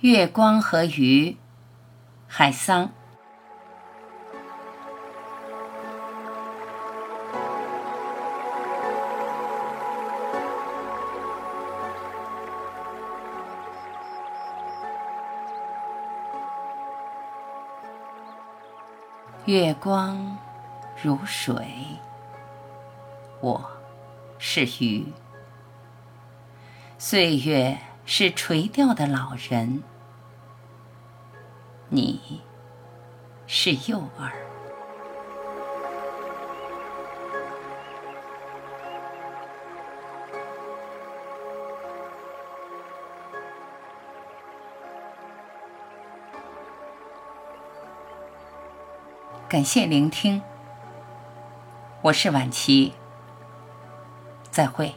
月光和鱼，海桑。月光如水，我是鱼。岁月是垂钓的老人，你是幼儿。感谢聆听，我是晚琪，再会。